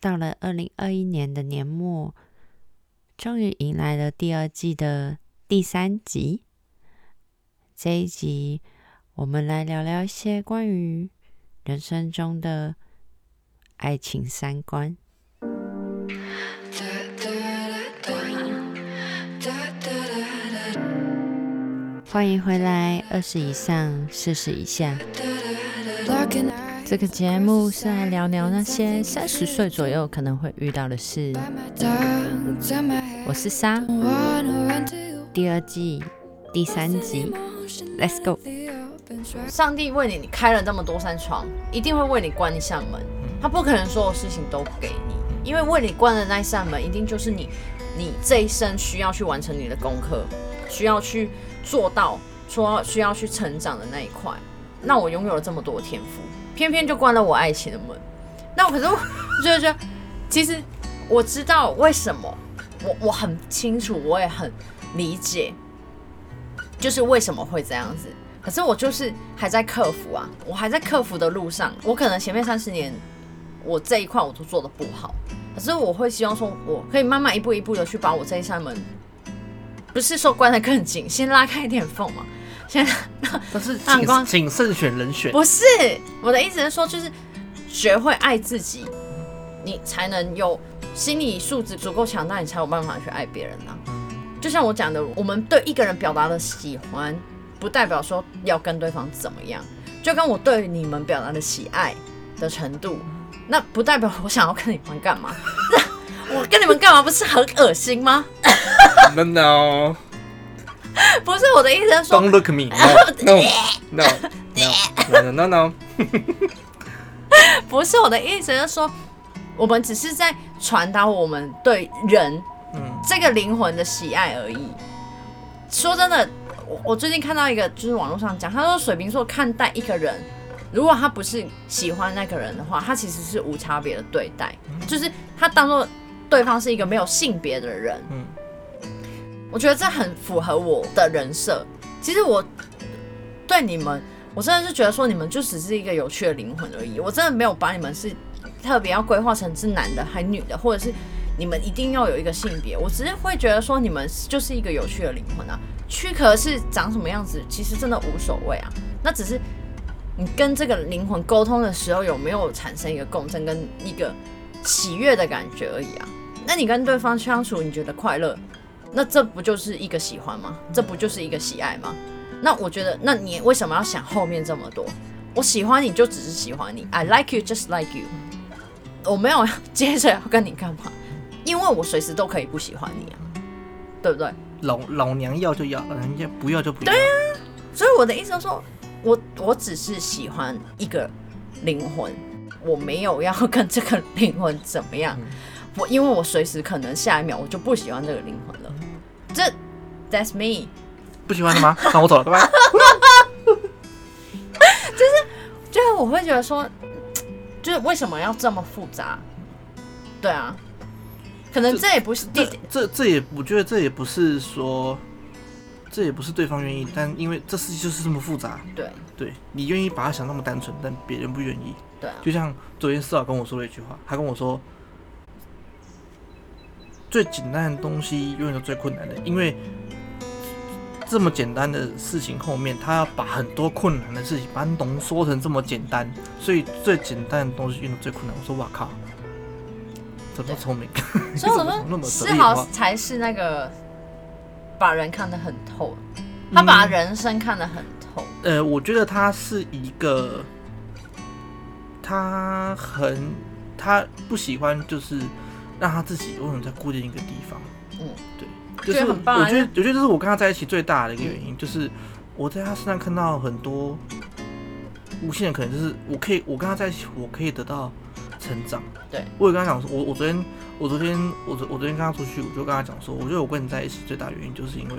到了二零二一年的年末，终于迎来了第二季的第三集。这一集，我们来聊聊一些关于人生中的爱情三观。欢迎回来，二十以上，四十以下。这个节目是来聊聊那些三十岁左右可能会遇到的事。我是莎，第二季第三集，Let's go。上帝为你开了这么多扇窗，一定会为你关一扇门。他不可能所有事情都给你，因为为你关的那一扇门，一定就是你，你这一生需要去完成你的功课，需要去做到，说需要去成长的那一块。那我拥有了这么多天赋。偏偏就关了我爱情的门，那我可是我 觉得，其实我知道为什么，我我很清楚，我也很理解，就是为什么会这样子。可是我就是还在克服啊，我还在克服的路上。我可能前面三十年，我这一块我都做的不好，可是我会希望说，我可以慢慢一步一步的去把我这一扇门，不是说关得更紧，先拉开一点缝嘛。现在，但是请请慎选人选。不是我的意思是说，就是学会爱自己，你才能有心理素质足够强大，你才有办法去爱别人啊。就像我讲的，我们对一个人表达的喜欢，不代表说要跟对方怎么样。就跟我对你们表达的喜爱的程度，那不代表我想要跟你们干嘛。我跟你们干嘛不是很恶心吗？No no。不是我的意思是说，Don't look me. No, no, no, no, no, no. 不是我的意思是说，我们只是在传达我们对人，嗯，这个灵魂的喜爱而已。说真的，我我最近看到一个，就是网络上讲，他说水瓶座看待一个人，如果他不是喜欢那个人的话，他其实是无差别的对待，就是他当做对方是一个没有性别的人，嗯。我觉得这很符合我的人设。其实我对你们，我真的是觉得说你们就只是一个有趣的灵魂而已。我真的没有把你们是特别要规划成是男的还女的，或者是你们一定要有一个性别。我只是会觉得说你们就是一个有趣的灵魂啊。躯壳是长什么样子，其实真的无所谓啊。那只是你跟这个灵魂沟通的时候有没有产生一个共振跟一个喜悦的感觉而已啊。那你跟对方相处，你觉得快乐？那这不就是一个喜欢吗？这不就是一个喜爱吗？那我觉得，那你为什么要想后面这么多？我喜欢你就只是喜欢你，I like you just like you。我没有接着要跟你干嘛，因为我随时都可以不喜欢你啊，对不对？老老娘要就要，人家不要就不要。对啊，所以我的意思是说，我我只是喜欢一个灵魂，我没有要跟这个灵魂怎么样。我因为我随时可能下一秒我就不喜欢这个灵魂了。这，That's me，不喜欢的吗？那我走了，拜拜。就是，就是我会觉得说，就是为什么要这么复杂？对啊，可能这也不是这这这也，我觉得这也不是说，这也不是对方愿意，但因为这事情就是这么复杂。对，对你愿意把它想那么单纯，但别人不愿意。对，就像昨天四老跟我说了一句话，他跟我说。最简单的东西永远都最困难的，因为这么简单的事情后面，他要把很多困难的事情把它浓缩成这么简单，所以最简单的东西用的最困难。我说哇靠，怎么聪明？所以我说，思豪才是那个把人看得很透，他把人生看得很透。呃，我觉得他是一个，他很他不喜欢就是。让他自己永远在固定一个地方。嗯，对，就是我觉得，我觉得这是我跟他在一起最大的一个原因，就是我在他身上看到很多无限的可能，就是我可以，我跟他在一起，我可以得到成长。对，我也跟他讲说，我我昨天，我昨天，我昨我昨天跟他出去，我就跟他讲说，我觉得我跟你在一起最大原因，就是因为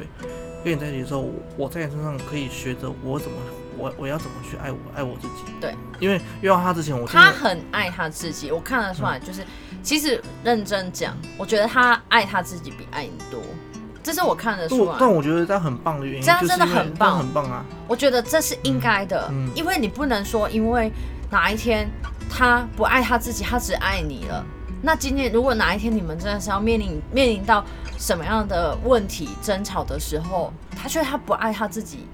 跟你在一起的时候，我在你身上可以学着我怎么，我我要怎么去爱我，爱我自己。对，因为遇到他之前，我他很爱他自己，我看得出来，就是。其实认真讲，我觉得他爱他自己比爱你多，这是我看得出来。但我觉得他很棒的原因，这样真的很棒，很棒啊！我觉得这是应该的，因为你不能说因为哪一天他不爱他自己，他只爱你了，那今天如果哪一天你们真的是要面临面临到什么样的问题争吵的时候，他觉得他不爱他自己，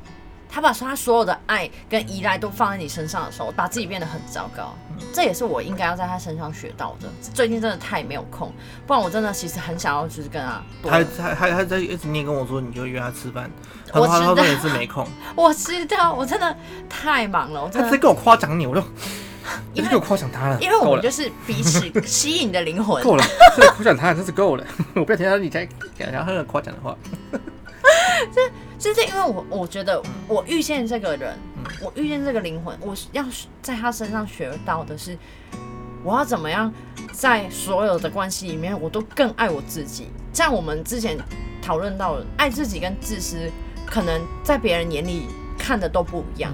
他把他所有的爱跟依赖都放在你身上的时候，把自己变得很糟糕。这也是我应该要在他身上学到的。最近真的太没有空，不然我真的其实很想要就是跟他。还还还还在一直念跟我说，你就约他吃饭。我知道也是没空。我知道，我真的太忙了。我他在跟我夸奖你，我就。你是给我夸奖他了，因为我们就是彼此吸引的灵魂。够了，夸奖他真是够了。我不要听到你在讲他的夸奖的话。这，就是因为我我觉得我遇见这个人，我遇见这个灵魂，我要在他身上学到的是，我要怎么样在所有的关系里面，我都更爱我自己。像我们之前讨论到，爱自己跟自私，可能在别人眼里看的都不一样。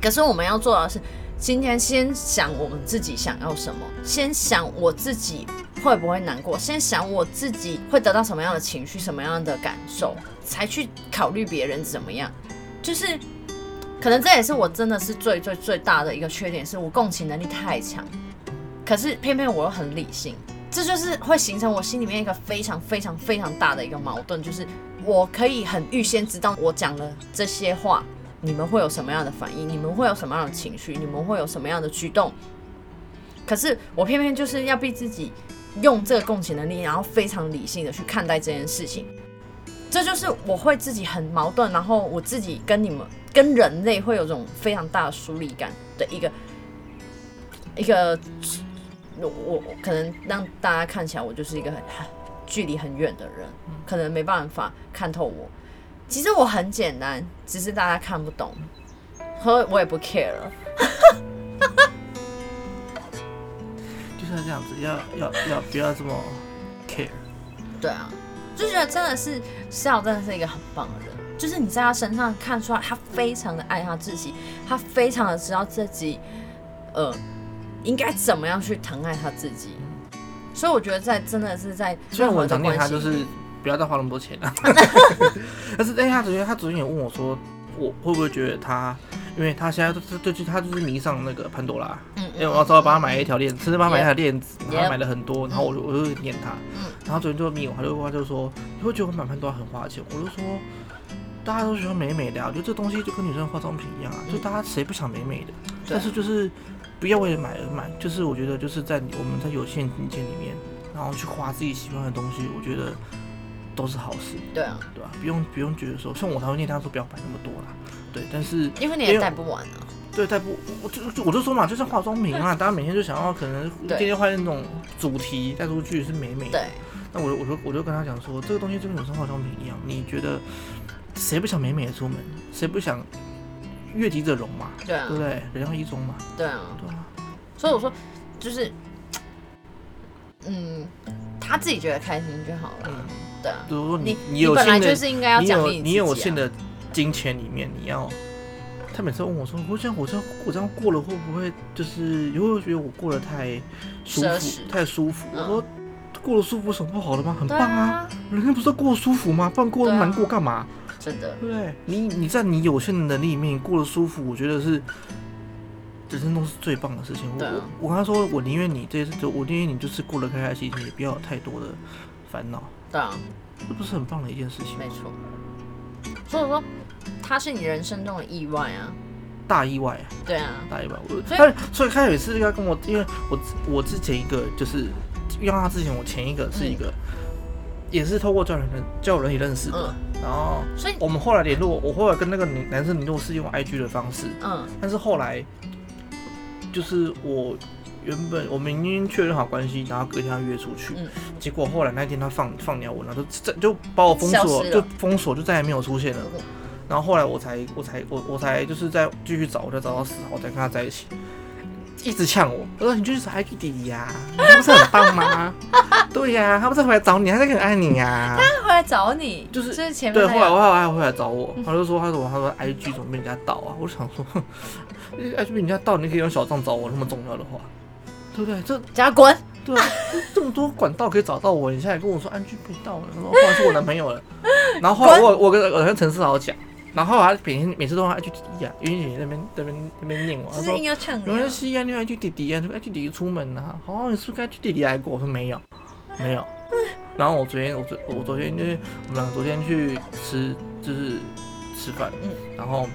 可是我们要做的是。今天先想我们自己想要什么，先想我自己会不会难过，先想我自己会得到什么样的情绪、什么样的感受，才去考虑别人怎么样。就是，可能这也是我真的是最最最大的一个缺点，是我共情能力太强，可是偏偏我又很理性，这就是会形成我心里面一个非常非常非常大的一个矛盾，就是我可以很预先知道我讲了这些话。你们会有什么样的反应？你们会有什么样的情绪？你们会有什么样的举动？可是我偏偏就是要逼自己用这个共情能力，然后非常理性的去看待这件事情。这就是我会自己很矛盾，然后我自己跟你们跟人类会有种非常大的疏离感的一个一个，我我可能让大家看起来我就是一个很距离很远的人，可能没办法看透我。其实我很简单，只是大家看不懂，所以我也不 care 了。就是这样子，要要要不要这么 care？对啊，就觉得真的是笑，真的是一个很棒的人。就是你在他身上看出来，他非常的爱他自己，他非常的知道自己，呃，应该怎么样去疼爱他自己。所以我觉得在真的是在任何的关系。不要再花那么多钱了。但是，哎，他昨天他昨天也问我说，我会不会觉得他，因为他现在就是对，他就是迷上那个潘多拉。嗯因为我要找他帮他买一条链子，甚至帮他买一条链子，然后买了很多，然后我就我就念他。嗯。然后昨天就迷我，他就他就说，你会觉得我买潘多拉很花钱？我就说，大家都喜欢美美的，我觉得这东西就跟女生化妆品一样啊，就大家谁不想美美的？但是就是不要为了买而买，就是我觉得就是在我们在有限金钱里面，然后去花自己喜欢的东西，我觉得。都是好事，对啊，对吧？不用不用觉得说，像我才会念他说不要摆那么多啦，对。但是因为你也带不完啊，对，带不，我就我就说嘛，就像化妆品啊，大家每天就想要可能天天换那种主题带出去是美美的。对。那我我就我就跟他讲说，这个东西就跟女生化妆品一样，你觉得谁不想美美的出门？谁不想悦己者容嘛？对啊，对不对？人要一中嘛。对啊，对啊。所以我说，就是，嗯，他自己觉得开心就好了。嗯。对啊，比如说你你有限的，你有你有限的金钱里面，你要他每次问我说，我这样我这样我这样过了会不会就是你会觉得我过得太舒服太舒服？我说过得舒服有什么不好的吗？很棒啊，人家不是过得舒服吗？不然过得难过干嘛？真的，对？你你在你有限的能力里面过得舒服，我觉得是人生中是最棒的事情。我我跟他说，我宁愿你这次就我宁愿你就是过得开开心心，也不要有太多的烦恼。对啊，这不是很棒的一件事情？没错。所以说，他是你人生中的意外啊，大意外啊。对啊，大意外。所以，所以他有一次要跟我，因为我我之前一个就是遇到他之前，我前一个是一个，也是透过交友人交友人也认识的。然后，所以我们后来联络，我后来跟那个男男生联络是用 IG 的方式。嗯。但是后来，就是我。原本我们已经确认好关系，然后隔天要约出去，结果后来那天他放放鸟我，然后就就把我封锁，就封锁，就再也没有出现了。然后后来我才我才我我才就是在继续找，我才找到死，我才跟他在一起，一直呛我，我说你就是爱弟弟呀，你不是很棒吗？对呀，他不是回来找你，他在很爱你呀。他回来找你，就是就是前面对，后来我还回来找我，他就说他说他说 IG 怎么被人家盗啊？我想说 IG 被人家盗，你可以用小账找我那么重要的话。对不对？这加滚！对啊，这么多管道可以找到我，你现在跟我说安居被盗了，说换是我男朋友了。然后后来我我跟我跟陈思豪讲，然后他每天每次都说爱去弟弟啊，因为那边那边那边念我，他说硬要呛没关系啊，你爱去弟弟啊，爱去弟弟出门啊，好，你是不是该去弟弟来过？我说没有，没有。然后我昨天我昨我昨天就是我们两个昨天去吃就是吃饭，嗯，然后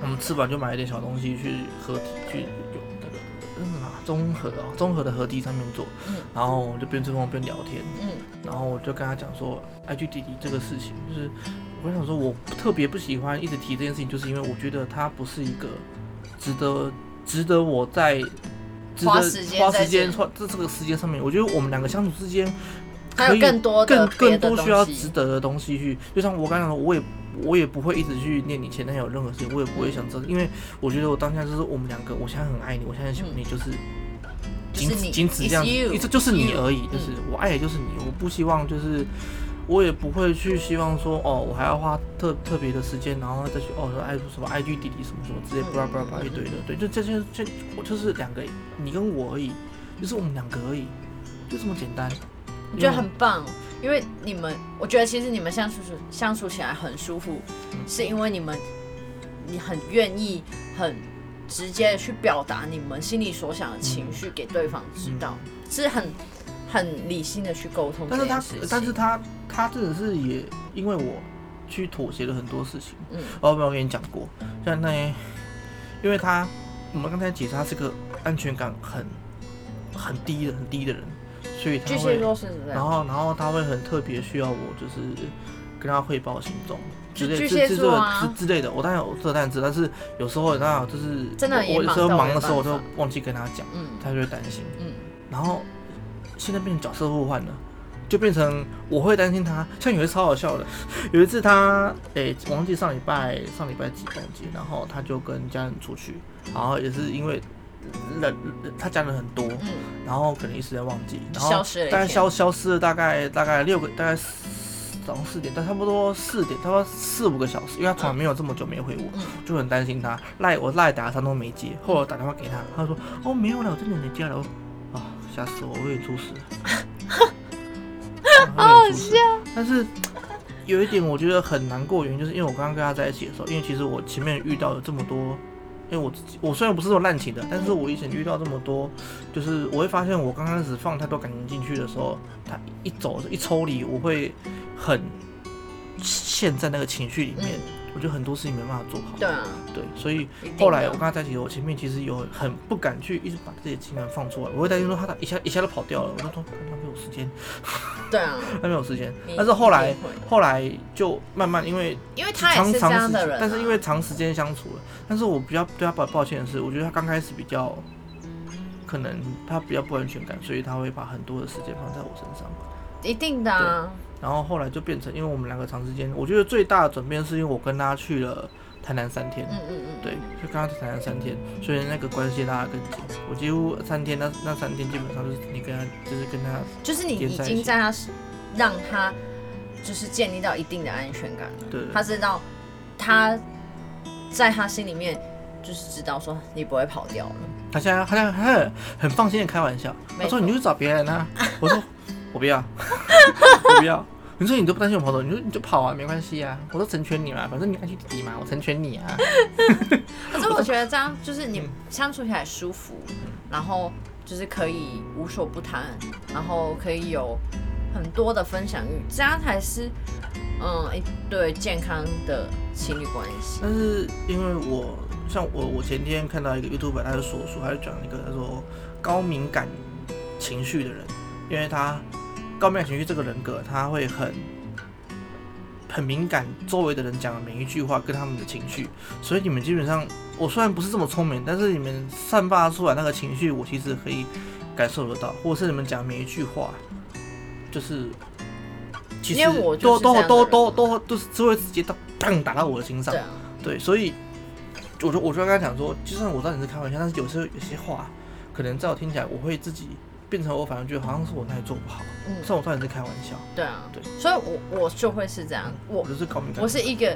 我们吃完就买了点小东西去合体去综合啊综合的合体上面做，嗯，然后我就边吹风边聊天，嗯，然后我就跟他讲说，IG 弟弟这个事情，就是我想说我特别不喜欢一直提这件事情，就是因为我觉得它不是一个值得值得我在花时间花时间花这这个时间上面，我觉得我们两个相处之间。还有更多更更多需要值得的东西去，就像我刚刚说，我也我也不会一直去念你前男友任何事情，我也不会想知道，因为我觉得我当下就是我们两个，我现在很爱你，我现在喜欢你，就是仅此仅此这样，一直就是你而已，就是我爱的就是你，我不希望就是我也不会去希望说哦，我还要花特特别的时间，然后再去哦说爱什么 IG 弟弟什么什么之类，巴拉巴拉巴拉一堆的，对，就这些这我就是两个你跟我而已，就是我们两个而已，就这么简单。我觉得很棒，因为你们，我觉得其实你们相处相处起来很舒服，是因为你们你很愿意很直接的去表达你们心里所想的情绪给对方知道，是很很理性的去沟通。但是他，但是他，他真的是也因为我去妥协了很多事情。嗯，我没有跟你讲过，像那，因为他我们刚才解释，他是个安全感很很低的很低的人。所以他会，然后然后他会很特别需要我，就是跟他汇报行踪之类、之之之之类的。我当然有这担子，但是有时候那就是真的，我有时候忙的时候我就忘记跟他讲，嗯，他就会担心，嗯。然后现在变成角色互换了，就变成我会担心他。像有一次超好笑的，有一次他诶忘记上礼拜上礼拜几忘记，然后他就跟家人出去，然后也是因为。人他讲了很多，嗯，然后可能一时间忘记，然后大概消消失了大概大概六个大概早上四点，但差不多四点，差不多四五个小时，因为他从来没有这么久没回我，就很担心他赖我赖打他都没接，后来打电话给他，他说哦没有了，我真的没接了，啊吓死我，我也出事了，好笑，但是有一点我觉得很难过，原因就是因为我刚刚跟他在一起的时候，因为其实我前面遇到了这么多。因为我自己，我虽然不是说滥情的，但是我以前遇到这么多，就是我会发现，我刚开始放太多感情进去的时候，他一走一抽离，我会很陷在那个情绪里面。我觉得很多事情没办法做好。对啊，对，所以后来我跟他在一起，我前面其实有很不敢去一直把自己的情感放出来，我会担心说他一下一下都跑掉了，我就说他没有时间。对啊，他没有时间。但是后来后来就慢慢因为因为他也是这样的人，但是因为长时间相处了，但是我比较对他抱抱歉的是，我觉得他刚开始比较可能他比较不安全感，所以他会把很多的时间放在我身上。一定的啊。然后后来就变成，因为我们两个长时间，我觉得最大的转变是因为我跟他去了台南三天，嗯嗯嗯，对，就跟他去台南三天，所以那个关系拉得更紧。我几乎三天，那那三天基本上就是你跟他，就是跟他，就是你已经在他让他就是建立到一定的安全感了，对，他知道他在他心里面就是知道说你不会跑掉了。他现在他现在很很放心的开玩笑，他说你就去找别人啊，我说我不要，我不要。你说你都不担心我跑走，你说你就跑啊，没关系啊，我都成全你嘛，反正你爱去弟弟嘛，我成全你啊。可是我觉得这样就是你相处起来舒服，然后就是可以无所不谈，然后可以有很多的分享欲，这样才是嗯一对健康的情侣关系。但是因为我像我我前天看到一个 YouTube，他就说说他就讲一个他说高敏感情绪的人，因为他。高敏感情绪这个人格，他会很很敏感，周围的人讲的每一句话跟他们的情绪，所以你们基本上，我虽然不是这么聪明，但是你们散发出来那个情绪，我其实可以感受得到，或者是你们讲每一句话，就是其实都都都都都都是只会直接到砰打到我的心上，对，所以我就我就跟他讲说，就算我知道你是开玩笑，但是有时候有些话，可能在我听起来，我会自己。变成我反而觉得好像是我那里做不好，嗯，算我当然是开玩笑。对啊，对，所以我我就会是这样，我就是高敏感，我是一个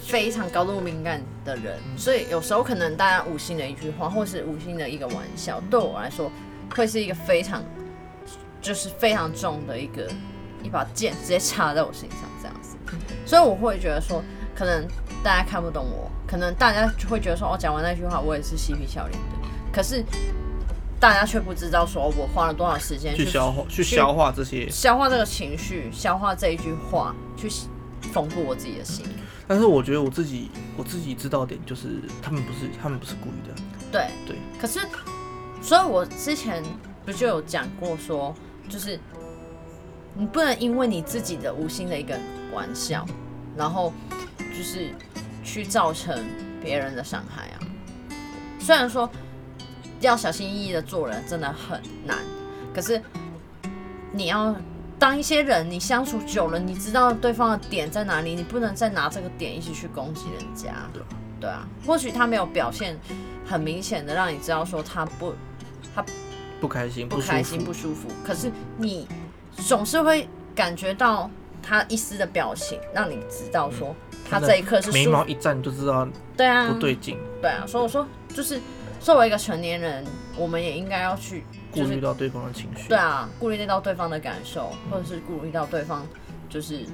非常高度敏感的人，所以有时候可能大家无心的一句话，或是无心的一个玩笑，对我来说会是一个非常就是非常重的一个一把剑，直接插在我身上这样子。所以我会觉得说，可能大家看不懂我，可能大家就会觉得说，哦，讲完那句话，我也是嬉皮笑脸的。可是大家却不知道，说我花了多少时间去消化，去消化这些，消化这个情绪，消化这一句话，去丰富我自己的心。但是我觉得我自己，我自己知道点，就是他们不是，他们不是故意的。对对。可是，所以我之前不就有讲过，说就是你不能因为你自己的无心的一个玩笑，然后就是去造成别人的伤害啊。虽然说要小心翼翼的做人真的很难，可是你要。当一些人你相处久了，你知道对方的点在哪里，你不能再拿这个点一起去攻击人家。对，对啊。或许他没有表现很明显的让你知道说他不，他不开心，不开心，不舒服。可是你总是会感觉到他一丝的表情，让你知道说他这一刻是眉毛一站就知道，对啊，不对劲。对啊，所以我说就是作为一个成年人，我们也应该要去。顾虑到对方的情绪，对啊，顾虑到对方的感受，或者是顾虑到对方，就是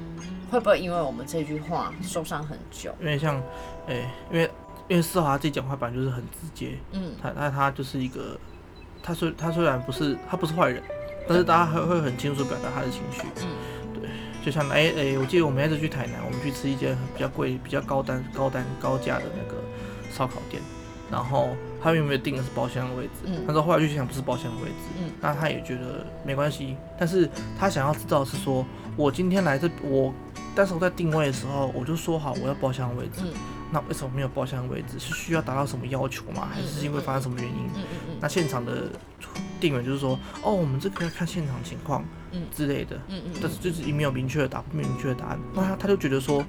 会不会因为我们这句话受伤很久？因为像，哎，因为因为四华自己讲话本来就是很直接，嗯，他他他就是一个，他虽他虽然不是他不是坏人，但是大家还会很清楚表达他的情绪，嗯，对，就像哎哎，我记得我们那次去台南，我们去吃一间比较贵、比较高单、高单、高价的那个烧烤店，然后。他有没有定的是包厢的位置？嗯，他说后来就想不是包厢的位置，嗯，那他也觉得没关系，但是他想要知道是说，我今天来这，我，但是我在定位的时候，我就说好我要包厢的位置，嗯，那为什么没有包厢的位置？是需要达到什么要求吗？还是因为发生什么原因？嗯嗯嗯，那现场的定员就是说，哦，我们这个要看现场情况，嗯之类的，嗯嗯，但是就是没有明确的答，明确的答案，那他他就觉得说。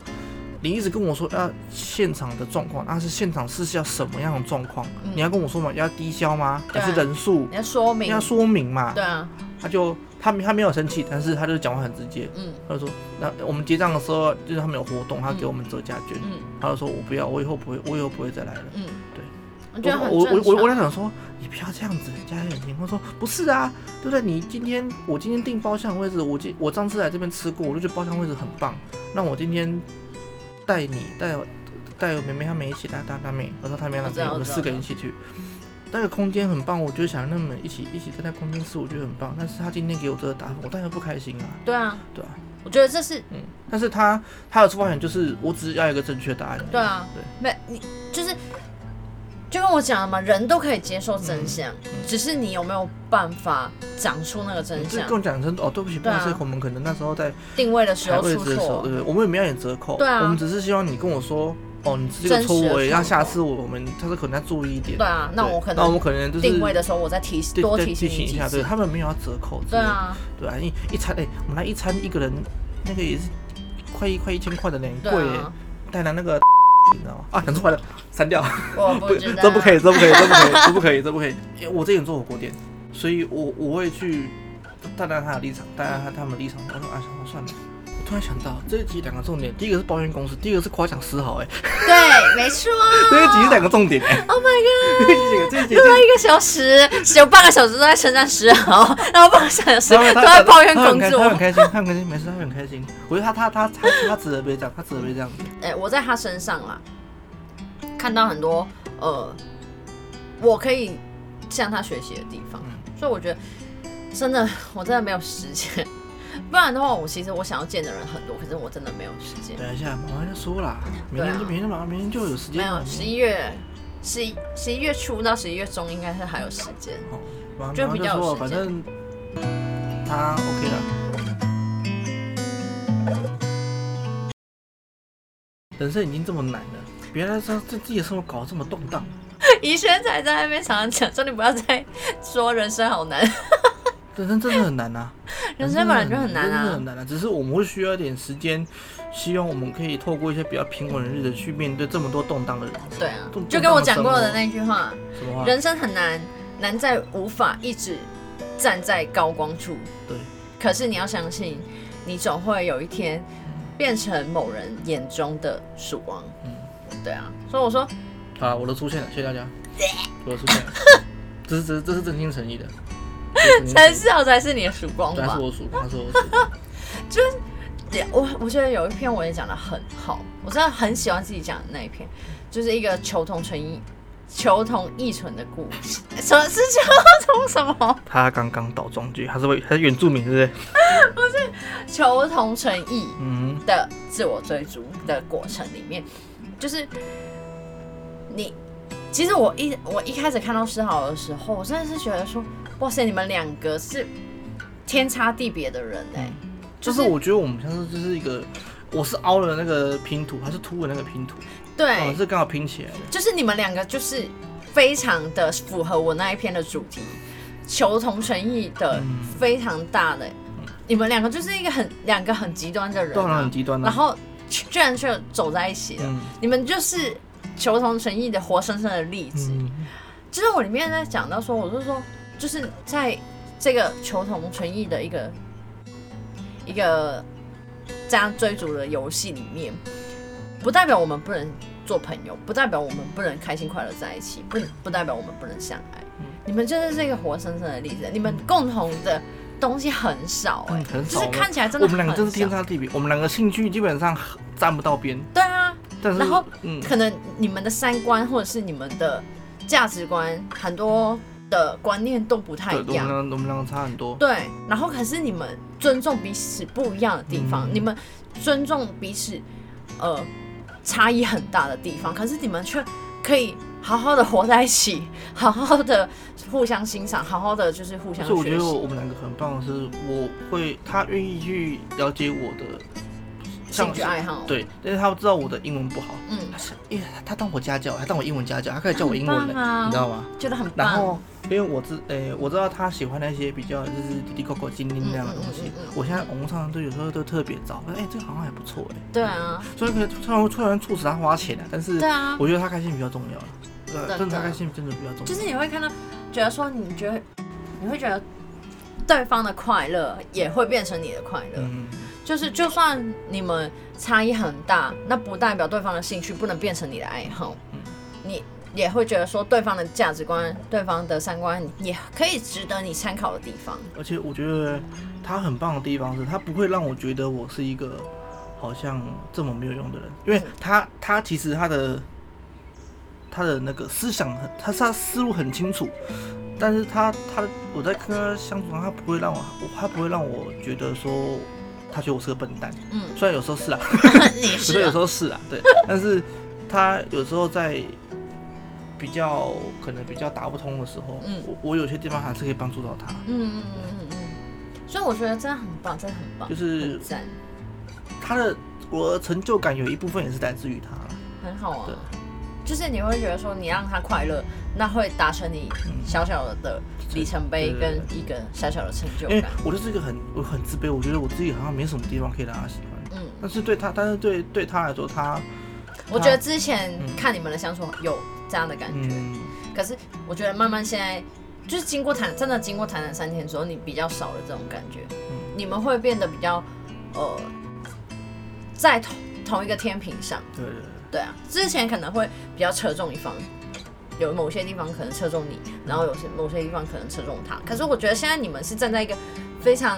你一直跟我说要现场的状况，那是现场是要什么样的状况？你要跟我说嘛？要低消吗？还是人数？你要说明，要说明嘛？对啊。他就他他没有生气，但是他就讲话很直接。嗯。他就说，那我们结账的时候，就是他们有活动，他给我们折价券。嗯。他就说我不要，我以后不会，我以后不会再来了。嗯。对。我我我我我在想说，你不要这样子，家人眼他说不是啊，对不对？你今天我今天订包厢位置，我今我上次来这边吃过，我就觉得包厢位置很棒。那我今天。带你带带妹妹他们一起带大大妹，我说他们两个我们四个人一起去，那个空间很棒，我就想让他们一起一起在那空间吃，我觉得很棒。但是他今天给我这个答案，我当然不开心啊。对啊，对啊，我觉得这是嗯，但是他他的出发点就是我只要一个正确答案。对啊，对，没你就是。就跟我讲了嘛，人都可以接受真相，只是你有没有办法讲出那个真相？跟我讲真哦，对不起，不好意思，我们可能那时候在定位的时候出错，对不对？我们也没有点折扣，对啊，我们只是希望你跟我说，哦，你这个错误，让下次我们他说可能要注意一点。对啊，那我可能那我们可能就是定位的时候，我再提多提醒一下，对他们没有要折扣，对啊，对啊，一一餐哎，我们来一餐一个人那个也是快一快一千块的呢，贵，带来那个。你知道吗？啊，讲错了，删掉。我不知道，这不可以，这不可以，这不可以，这不可以，这不可以。因为我之前做火锅店，所以我我会去带带他的立场，带带他他们立场。我说啊，算了。我突然想到，这一集两个重点，第一个是抱怨公司，第二个是夸奖丝毫。哎，对，没错。这一集是两个重点。Oh my god！这一集用了一个小时，只有半个小时都在称赞丝毫，然后半个小时都在抱怨工作。他很开心，他很开心，没事，他很开心。我觉得他他他他他值得被这样，他值得被这样子。哎，我在他身上啦。看到很多呃，我可以向他学习的地方，所以我觉得真的我真的没有时间，不然的话，我其实我想要见的人很多，可是我真的没有时间。等一下，马上就说了，明天就明天马上明天就有时间。没有，十一月十一十一月初到十一月中应该是还有时间，就比较有时间。反正他 OK 了，人生已经这么难了。别来说这自己的生活搞得这么动荡，怡轩才在那边常常讲，说你不要再说人生好难，人生真的很难啊，人生本来就很难啊，真的很难啊，只是我们会需要一点时间，希望我们可以透过一些比较平稳的日子去面对这么多动荡的人。对啊，就跟我讲过的那句话，什么话？人生很难，难在无法一直站在高光处。对，可是你要相信，你总会有一天变成某人眼中的曙光。嗯。对啊，所以我说，好，我都出现了，谢谢大家，我都出现了，这是这这是真心诚意的，陈笑才是你的曙光吧？是我曙光，是我曙光，就是我我觉得有一篇我也讲的很好，我真的很喜欢自己讲的那一篇，就是一个求同存异、求同异存的故事。什么是求同什么？他刚刚倒装句，他是为他是原住民，是不对？不是求同存异的自我追逐的过程里面，就是你。其实我一我一开始看到诗豪的时候，我真的是觉得说，哇塞，你们两个是天差地别的人哎。就是我觉得我们像是就是一个，我是凹了那个拼图，还是凸了那个拼图？对，是刚好拼起来的。就是你们两个就是非常的符合我那一篇的主题，求同存异的非常大的。你们两个就是一个很两个很极端的人，很极端然后居然却走在一起了。你们就是求同存异的活生生的例子。就是我里面在讲到说，我就说，就是在这个求同存异的一个。一个这样追逐的游戏里面，不代表我们不能做朋友，不代表我们不能开心快乐在一起，不不代表我们不能相爱。你们真的是一个活生生的例子，你们共同的东西很少哎，就是看起来真的。我们两个真是天差地别，我们两个兴趣基本上 沾不到边。对啊，然后嗯，可能你们的三观或者是你们的价值观很多。的观念都不太一样，我们两个差很多。对，然后可是你们尊重彼此不一样的地方，你们尊重彼此，呃，差异很大的地方，可是你们却可以好好的活在一起，好好的互相欣赏，好好的就是互相。所以我觉得我们两个很棒的是，我会他愿意去了解我的。兴趣爱好对，但是他知道我的英文不好，嗯，他是因为他当我家教，他当我英文家教，他开始教我英文了，你知道吗？觉得很棒。然后因为我知，诶，我知道他喜欢那些比较就是滴滴扣扣精灵那样的东西。我现在网络上都有时候都特别找，哎，这个好像还不错，哎。对啊。所以可以突然突然促使他花钱啊，但是对啊，我觉得他开心比较重要对，真的他开心真的比较重要。就是你会看到，觉得说你觉得你会觉得对方的快乐也会变成你的快乐。嗯。就是，就算你们差异很大，那不代表对方的兴趣不能变成你的爱好。你也会觉得说，对方的价值观、对方的三观，也可以值得你参考的地方。而且，我觉得他很棒的地方是，他不会让我觉得我是一个好像这么没有用的人，因为他，他其实他的他的那个思想很，他他思路很清楚，但是他他我在跟他相处，他不会让我，他不会让我觉得说。他觉得我是个笨蛋，嗯，虽然有时候是啊 是，有时候是啊，对，但是他有时候在比较可能比较打不通的时候，嗯，我我有些地方还是可以帮助到他，嗯嗯嗯嗯嗯，所以我觉得真的很棒，真的很棒，就是赞。他的我的成就感有一部分也是来自于他，很好啊，对，就是你会觉得说你让他快乐，那会达成你小小的。里程碑跟一个小小的成就感。因为我就是一个很我很自卑，我觉得我自己好像没什么地方可以让他喜欢。嗯，但是对他，但是对对他来说，他，我觉得之前看你们的相处有这样的感觉，可是我觉得慢慢现在就是经过谈，真的经过谈谈三天之后，你比较少了这种感觉。嗯，你们会变得比较呃，在同同一个天平上。对对对对啊，之前可能会比较侧重一方。有某些地方可能侧重你，然后有些某些地方可能侧重他。可是我觉得现在你们是站在一个非常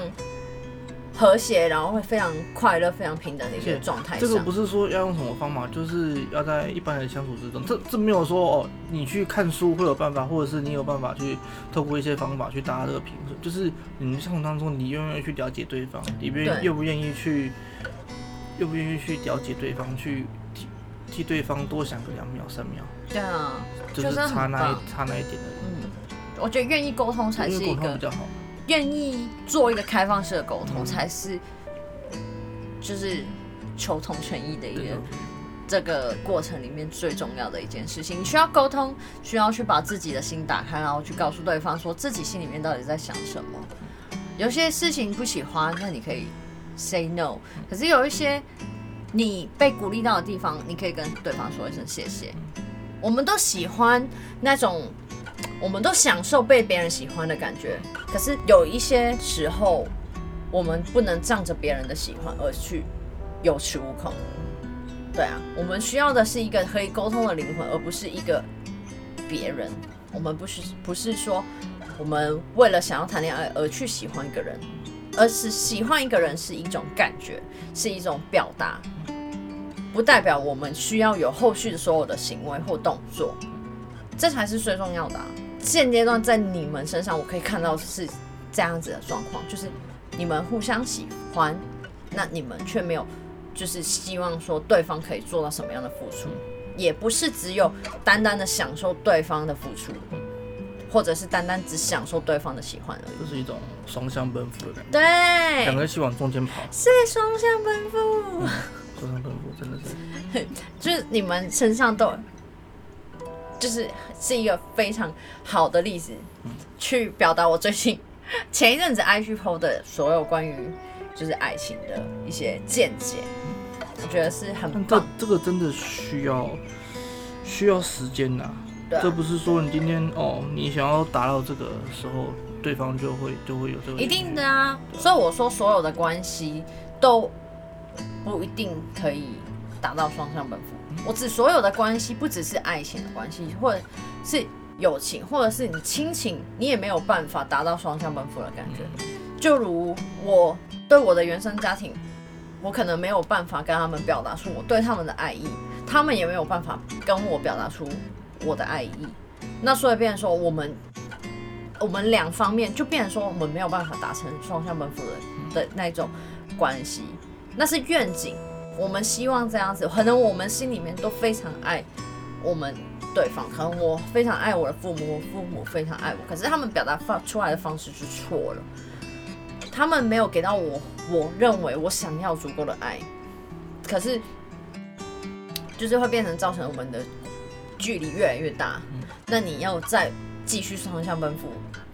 和谐，然后会非常快乐、非常平等的一个状态。这个不是说要用什么方法，就是要在一般的相处之中。这这没有说哦，你去看书会有办法，或者是你有办法去透过一些方法去达到这个平衡。就是你们相处当中，你愿不愿意去了解对方，你愿愿不愿意去，愿不愿意去了解对方，去替替对方多想个两秒、三秒。对啊。就是差那一差那一点的，嗯，我觉得愿意沟通才是一个比较好，愿意做一个开放式的沟通才是，就是求同存异的一个这个过程里面最重要的一件事情。你需要沟通，需要去把自己的心打开，然后去告诉对方说自己心里面到底在想什么。有些事情不喜欢，那你可以 say no。可是有一些你被鼓励到的地方，你可以跟对方说一声谢谢。我们都喜欢那种，我们都享受被别人喜欢的感觉。可是有一些时候，我们不能仗着别人的喜欢而去有恃无恐。对啊，我们需要的是一个可以沟通的灵魂，而不是一个别人。我们不是不是说我们为了想要谈恋爱而去喜欢一个人，而是喜欢一个人是一种感觉，是一种表达，不代表我们需要有后续的所有的行为或动作，这才是最重要的啊。现阶段在你们身上，我可以看到是这样子的状况，就是你们互相喜欢，那你们却没有就是希望说对方可以做到什么样的付出，也不是只有单单的享受对方的付出。或者是单单只享受对方的喜欢而已，这是一种双向奔赴的感觉。对，两个人一起往中间跑，是双向奔赴。双向奔赴真的是，就是你们身上都，就是是一个非常好的例子，去表达我最近 前一阵子 IG PO 的所有关于就是爱情的一些见解。我觉得是很棒。这这个真的需要需要时间呐。这不是说你今天哦，你想要达到这个时候，对方就会就会有这个。一定的啊，所以我说所有的关系都不一定可以达到双向奔赴。我指所有的关系，不只是爱情的关系，或者是友情，或者是你亲情，你也没有办法达到双向奔赴的感觉。就如我对我的原生家庭，我可能没有办法跟他们表达出我对他们的爱意，他们也没有办法跟我表达出。我的爱意，那所以变成说我们，我们两方面就变成说我们没有办法达成双向奔赴的的那种关系，那是愿景，我们希望这样子，可能我们心里面都非常爱我们对方，可能我非常爱我的父母，我父母非常爱我，可是他们表达方出来的方式是错了，他们没有给到我我认为我想要足够的爱，可是就是会变成造成我们的。距离越来越大，那你要再继续双向奔赴，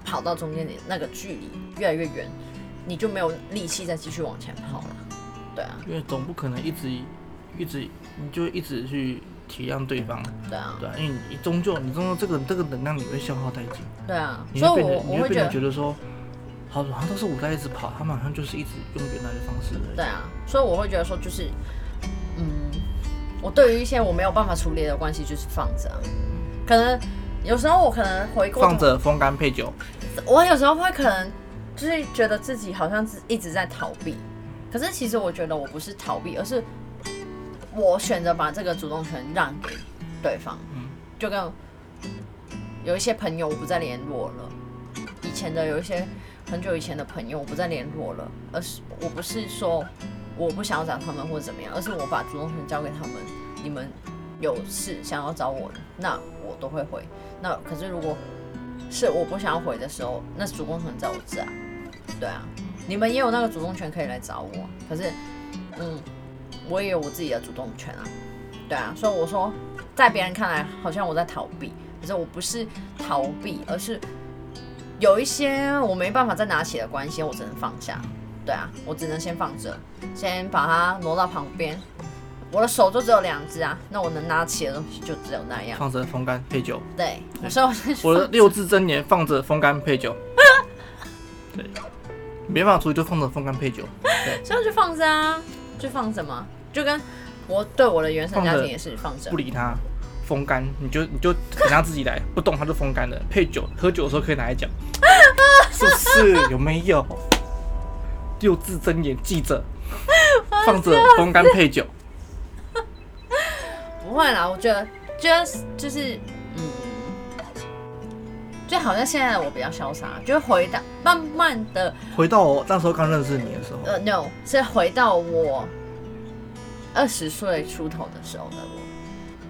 跑到中间点，那个距离越来越远，你就没有力气再继续往前跑了。对啊，因为总不可能一直一直你就一直去体谅对方。对啊，对啊，因为你终究你终究这个这个能量你会消耗殆尽。对啊，所以我我会变得觉得说，好好像都是我在一直跑，他们好像就是一直用原来的方式。对啊，所以我会觉得说就是，嗯。我对于一些我没有办法处理的关系，就是放着。可能有时候我可能回过放着风干配酒。我有时候会可能就是觉得自己好像是一直在逃避，可是其实我觉得我不是逃避，而是我选择把这个主动权让给对方。嗯，就跟有一些朋友我不再联络了，以前的有一些很久以前的朋友我不再联络了，而是我不是说。我不想要找他们或者怎么样，而是我把主动权交给他们。你们有事想要找我，那我都会回。那可是如果是我不想要回的时候，那主动权在我这啊。对啊，你们也有那个主动权可以来找我。可是，嗯，我也有我自己的主动权啊。对啊，所以我说，在别人看来好像我在逃避，可是我不是逃避，而是有一些我没办法再拿起的关系，我只能放下。对啊，我只能先放着，先把它挪到旁边。我的手就只有两只啊，那我能拿起的东西就只有那样。放着风干配酒。对，所以我的六字真言放着风干配酒。对，没办法处理就放着风干配酒。对，所以就放着啊，就放着嘛，就跟我对我的原生家庭也是放着，不理他，风干，你就你就等他自己来，不动他就风干了。配酒，喝酒的时候可以拿来讲，是不是？有没有？六字真言记着，放着风干配酒。不会啦，我觉得就是就是，嗯，就好像现在我比较潇洒，就回到慢慢的回到我那时候刚认识你的时候。呃，no，是回到我二十岁出头的时候的我。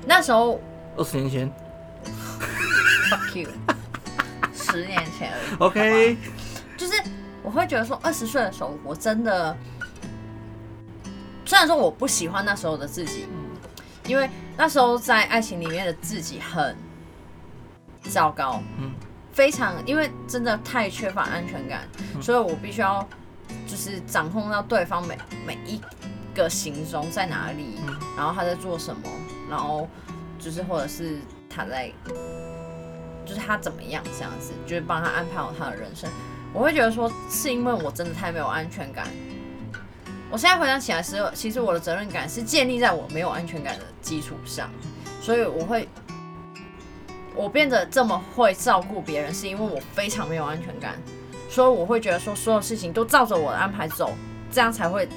那时候二十年前。Fuck you，十年前而已。OK，就是。我会觉得说，二十岁的时候，我真的虽然说我不喜欢那时候的自己，因为那时候在爱情里面的自己很糟糕，嗯，非常因为真的太缺乏安全感，所以我必须要就是掌控到对方每每一个行踪在哪里，然后他在做什么，然后就是或者是他在就是他怎么样这样子，就是帮他安排好他的人生。我会觉得说，是因为我真的太没有安全感。我现在回想起来时候，其实我的责任感是建立在我没有安全感的基础上，所以我会，我变得这么会照顾别人，是因为我非常没有安全感。所以我会觉得说所有事情都照着我的安排走，这样才会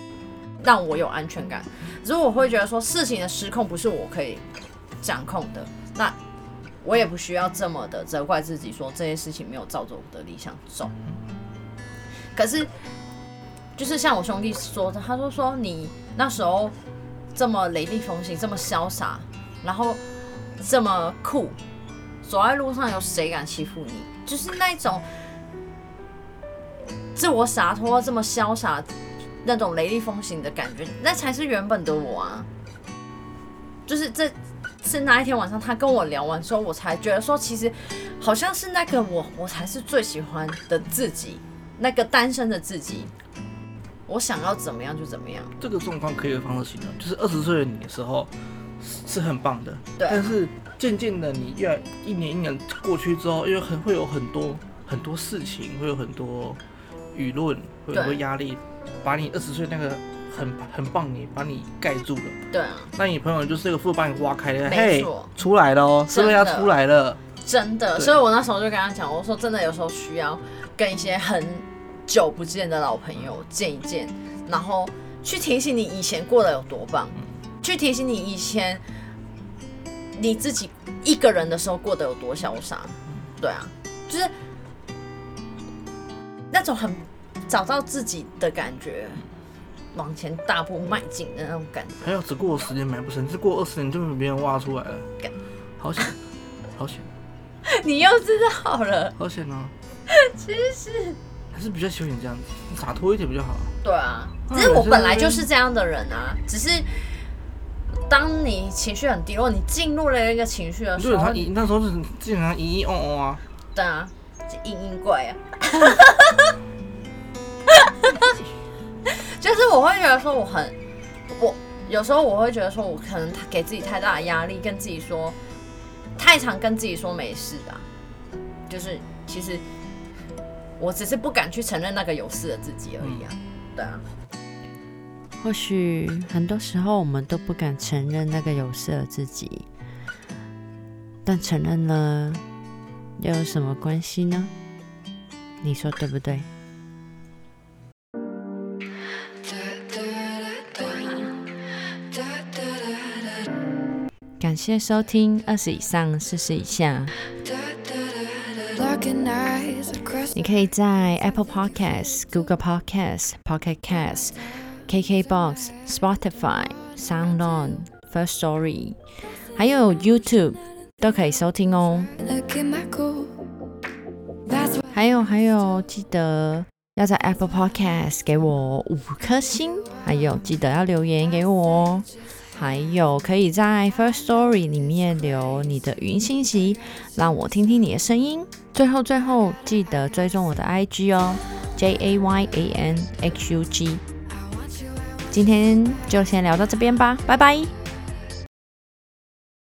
让我有安全感。如果我会觉得说事情的失控不是我可以掌控的，那我也不需要这么的责怪自己，说这些事情没有照着我的理想走。可是，就是像我兄弟说的，他说说你那时候这么雷厉风行，这么潇洒，然后这么酷，走在路上有谁敢欺负你？就是那种自我洒脱、这么潇洒。那种雷厉风行的感觉，那才是原本的我啊！就是这是那一天晚上，他跟我聊完之后，我才觉得说，其实好像是那个我，我才是最喜欢的自己，那个单身的自己。我想要怎么样就怎么样。这个状况可以方式形容，就是二十岁的你的时候是很棒的，对。但是渐渐的，你越一年一年过去之后，因为很会有很多很多事情，会有很多舆论，会有很多压力。把你二十岁那个很很棒，你把你盖住了。对啊。那你朋友就是这个腹把你挖开了，嘿，出来了哦，是不是要出来了？真的。所以我那时候就跟他讲，我说真的，有时候需要跟一些很久不见的老朋友见一见，然后去提醒你以前过得有多棒，去提醒你以前你自己一个人的时候过得有多潇洒。对啊，就是那种很。找到自己的感觉，往前大步迈进的那种感觉。还有只过十年买不成，只过二十年就被别人挖出来了，好险，好险！你又知道了，好险哦！其实还是比较喜欢你这样子，洒脱一点比较好。对啊，只是我本来就是这样的人啊，只是当你情绪很低落，你进入了那个情绪的时候，他那时候是基本上嘤嘤哦哦啊，对啊，嘤嘤怪啊。我会觉得说我很，我有时候我会觉得说我可能给自己太大的压力，跟自己说太常跟自己说没事的，就是其实我只是不敢去承认那个有事的自己而已啊，对啊。或许很多时候我们都不敢承认那个有事的自己，但承认了又有什么关系呢？你说对不对？谢收听二十以上四十以下。你可以在 Apple Podcasts、Google Podcasts、Pocket Casts、KKBox、Spotify、SoundOn、First Story，还有 YouTube 都可以收听哦。还有还有，记得要在 Apple Podcasts 给我五颗星，还有记得要留言给我哦。还有，可以在 First Story 里面留你的语音信息，让我听听你的声音。最后，最后记得追踪我的 IG 哦，J A Y A N X U G。今天就先聊到这边吧，拜拜。